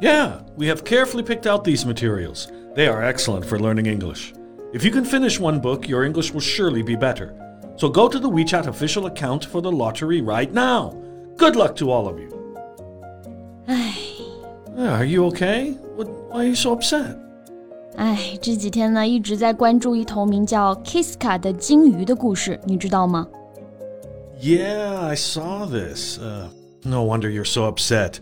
Yeah, we have carefully picked out these materials. They are excellent for learning English. If you can finish one book, your English will surely be better. So go to the WeChat official account for the lottery right now. Good luck to all of you. 唉 Are you okay? What, why are you so upset? 唉，这几天呢一直在关注一头名叫 Kiska 的鲸鱼的故事，你知道吗？ Yeah, I saw this. Uh, no wonder you're so upset.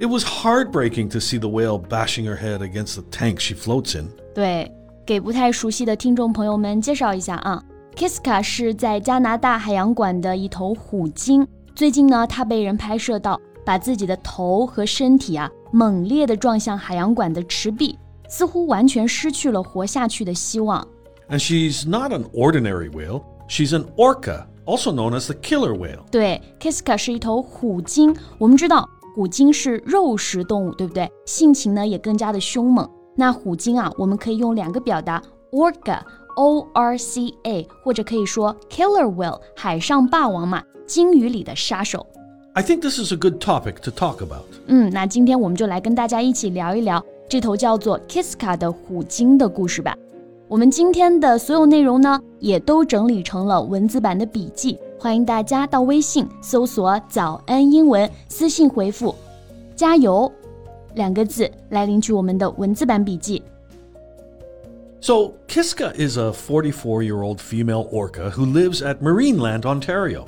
It was heartbreaking to see the whale bashing her head against the tank she floats in. 对，给不太熟悉的听众朋友们介绍一下啊，Kiska 是在加拿大海洋馆的一头虎鲸。最近呢，它被人拍摄到把自己的头和身体啊猛烈地撞向海洋馆的池壁，似乎完全失去了活下去的希望。 And she's not an ordinary whale, she's an orca, also known as the killer whale. 对，Kiska 是一头虎鲸。我们知道 虎鲸是肉食动物，对不对？性情呢也更加的凶猛。那虎鲸啊，我们可以用两个表达，orca，o r c a，或者可以说 killer whale，海上霸王嘛，鲸鱼里的杀手。I think this is a good topic to talk about. 嗯，那今天我们就来跟大家一起聊一聊这头叫做 Kiska 的虎鲸的故事吧。我们今天的所有内容呢，也都整理成了文字版的笔记，欢迎大家到微信搜索“早安英文”，私信回复“加油”两个字来领取我们的文字版笔记。 So, Kiska is a 44 year old female orca who lives at Marineland, Ontario.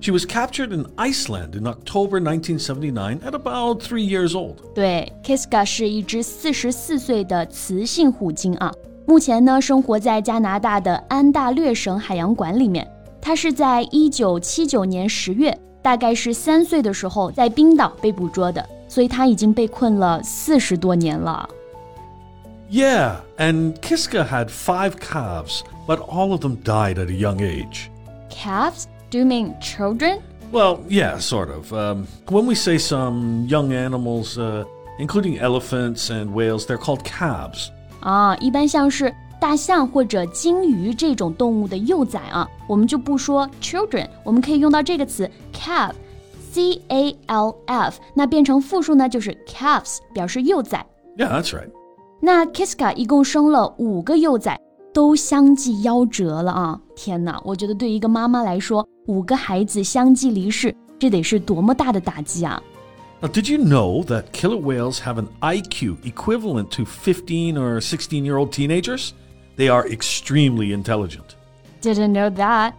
She was captured in Iceland in October 1979 at about three years old. 对，Kiska 是一只四十四岁的雌性虎鲸啊，目前呢生活在加拿大的安大略省海洋馆里面。 它是在一九七九年十月，大概是三岁的时候，在冰岛被捕捉的，所以它已经被困了四十多年了。 Yeah, and Kiska had five calves, but all of them died at a young age. Calves? Do you mean children? Well, yeah, sort of. Um, when we say some young animals, uh, including elephants and whales, they're called calves. 啊，一般像是 大象或者鲸鱼这种动物的幼崽啊，我们就不说 children，我们可以用到这个词 calf，c a l f，那变成复数呢就是 calves，表示幼崽。 Yeah, that's right. 那 Kiska 一共生了五个幼崽，都相继夭折了啊！天哪，我觉得对一个妈妈来说，五个孩子相继离世，这得是多么大的打击啊！ Now, did you know that killer whales have an IQ equivalent to 15 or 16 year old teenagers? They are extremely intelligent. Didn't know that,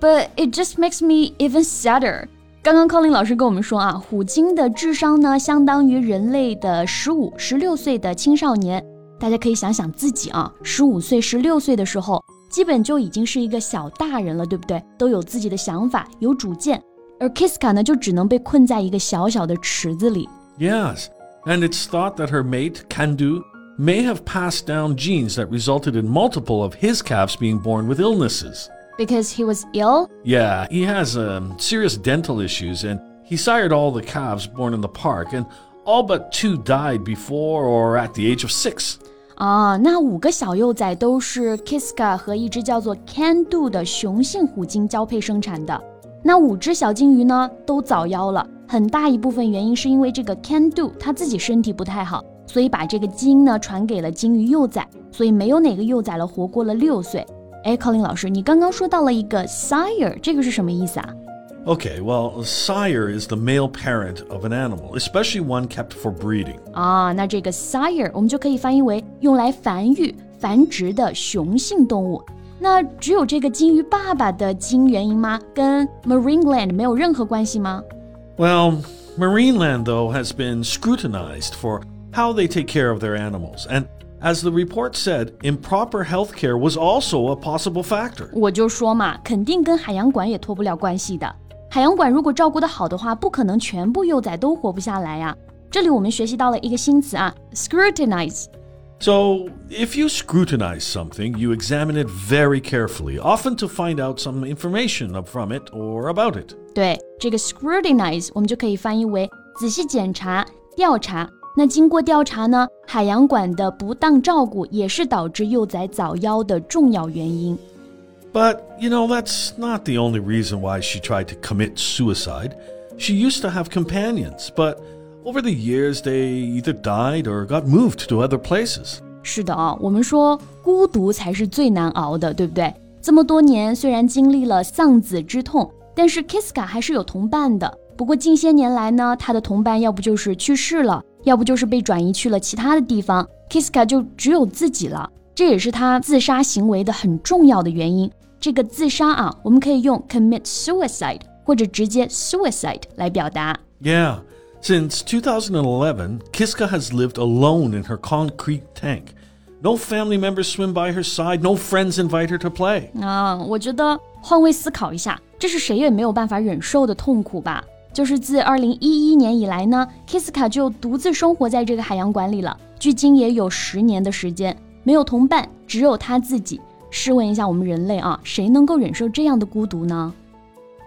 but it just makes me even sadder. 刚刚 Colin 老师跟我们说啊，虎鲸的智商呢，相当于人类的十五、十六岁的青少年。大家可以想想自己啊，十五岁、十六岁的时候，基本就已经是一个小大人了，对不对？都有自己的想法，有主见。而 Kiska 呢，就只能被困在一个小小的池子里。Yes, and it's thought that her mate Kandu may have passed down genes that resulted in multiple of his calves being born with illnesses. Because he was ill? Yeah, he has um, serious dental issues, and he sired all the calves born in the park, and all but two died before or at the age of six. 啊，那五个小幼崽都是 Kiska 和一只叫做 Can-Do 的雄性虎鲸交配生产的。那五只小鲸鱼呢，都早夭了，很大一部分原因是因为这个 Can-Do 它自己身体不太好， 所以把这个基因呢传给了鲸鱼幼崽，所以没有哪个幼崽了活过了六岁。哎，Colin 老师，你刚刚说到了一个 sire，这个是什么意思啊？ Okay, well, a sire is the male parent of an animal, especially one kept for breeding. 啊，那这个 sire 我们就可以翻译为用来繁育、繁殖的雄性动物。那只有这个鲸鱼爸爸的基因原因吗？跟 Marineland 没有任何关系吗？ Well, Marineland, though, has been scrutinized for how they take care of their animals, and as the report said, improper health care was also a possible factor. 我就说嘛，肯定跟海洋馆也脱不了关系的。海洋馆如果照顾得好的话，不可能全部幼崽都活不下来呀、 这里我们学习到了一个新词啊，scrutinize。So, if you scrutinize something, you examine it very carefully, often to find out some information from it or about it. 对，这个 scrutinize 我们就可以翻译为仔细检查、调查。 那经过调查呢，海洋馆的不当照顾也是导致幼崽早夭的重要原因。But, you know, that's not the only reason why she tried to commit suicide. She used to have companions, but over the years, they either died or got moved to other places. 是的啊，我们说孤独才是最难熬的，对不对？这么多年，虽然经历了丧子之痛，但是 Kiska 还是有同伴的。不过近些年来呢，他的同伴要不就是去世了， 要不就是被转移去了其他的地方，Kiska 就只有自己了。这也是他自杀行为的很重要的原因。这个自杀啊，我们可以用 commit suicide 或者直接 suicide 来表达。Yeah. Since 2011, Kiska has lived alone in her concrete tank. No family members swim by her side, no friends invite her to play. 啊，我觉得换位思考一下，这是谁也没有办法忍受的痛苦吧？ 就是自2011年以来呢，Kiska 就独自生活在这个海洋馆里了，距今也有十年的时间，没有同伴，只有他自己。试问一下，我们人类啊，谁能够忍受这样的孤独呢？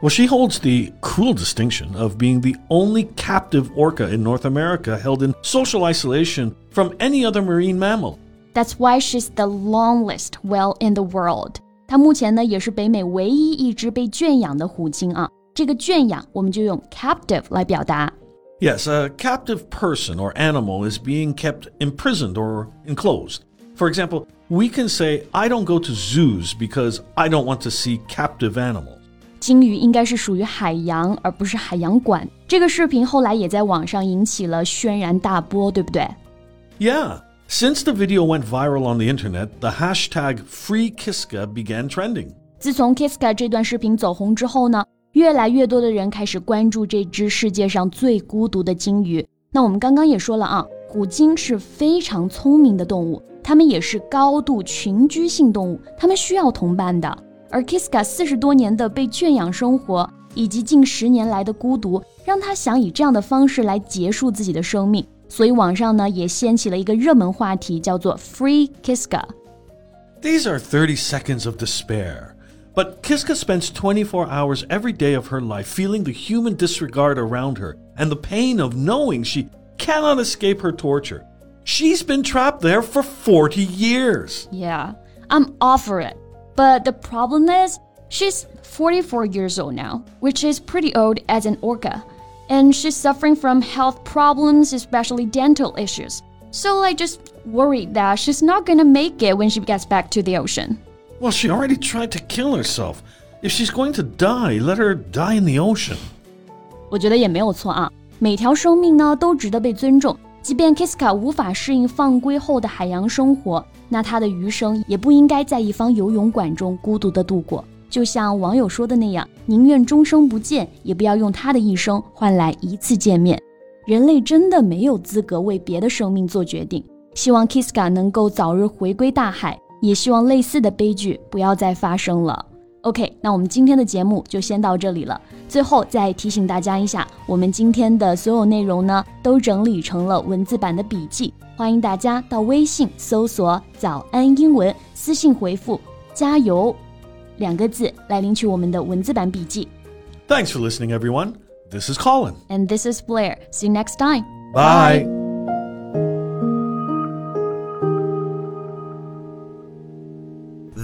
well, she holds the cruel distinction of being the only captive orca in North America held in social isolation from any other marine mammal. That's why she's the longest whale in the world. 它目前呢也是北美唯一一只被圈养的虎鲸啊。 这个圈养我们就用 captive 来表达。Yes, a captive person or animal is being kept imprisoned or enclosed. For example, we can say, I don't go to zoos because I don't want to see captive animals. 鲸鱼应该是属于海洋，而不是海洋馆。这个视频后来也在网上引起了轩然大波，对不对？Yeah. Since the video went viral on the internet, the hashtag FreeKiska began trending. 自从 Kiska 这段视频走红之后呢， 越来越多的人开始关注这只世界上最孤独的鲸鱼。那我们刚刚也说了啊，虎鲸是非常聪明的动物，它们也是高度群居性动物，它们需要同伴的。而 Kiska 四十多年的被圈养生活，以及近十年来的孤独，让他想以这样的方式来结束自己的生命。所以网上呢也掀起了一个热门话题，叫做 Free Kiska。These are thirty seconds of despair. But Kiska spends 24 hours every day of her life feeling the human disregard around her and the pain of knowing she cannot escape her torture. She's been trapped there for 40 years. Yeah, I'm off for it. But the problem is, she's 44 years old now, which is pretty old as an orca. And she's suffering from health problems, especially dental issues. So I just worried that she's not gonna make it when she gets back to the ocean. Well, she already tried to kill herself. If she's going to die, let her die in the ocean. 我觉得也没有错啊，每条生命呢都值得被尊重。即便 Kiska 无法适应放归后的海洋生活，那他的余生也不应该在一方游泳馆中孤独的度过。就像网友说的那样，宁愿终生不见，也不要用他的一生换来一次见面。人类真的没有资格为别的生命做决定。希望 Kiska 能够早日回归大海，也希望类似的悲剧不要再发生了。OK，那我们今天的节目就先到这里了。最后再提醒大家一下，我们今天的所有内容呢，都整理成了文字版的笔记。欢迎大家到微信搜索“早安英文”，私信回复“加油”两个字来领取我们的文字版笔记。Thanks for listening, everyone. This is Colin. And this is Blair. See you next time. Bye.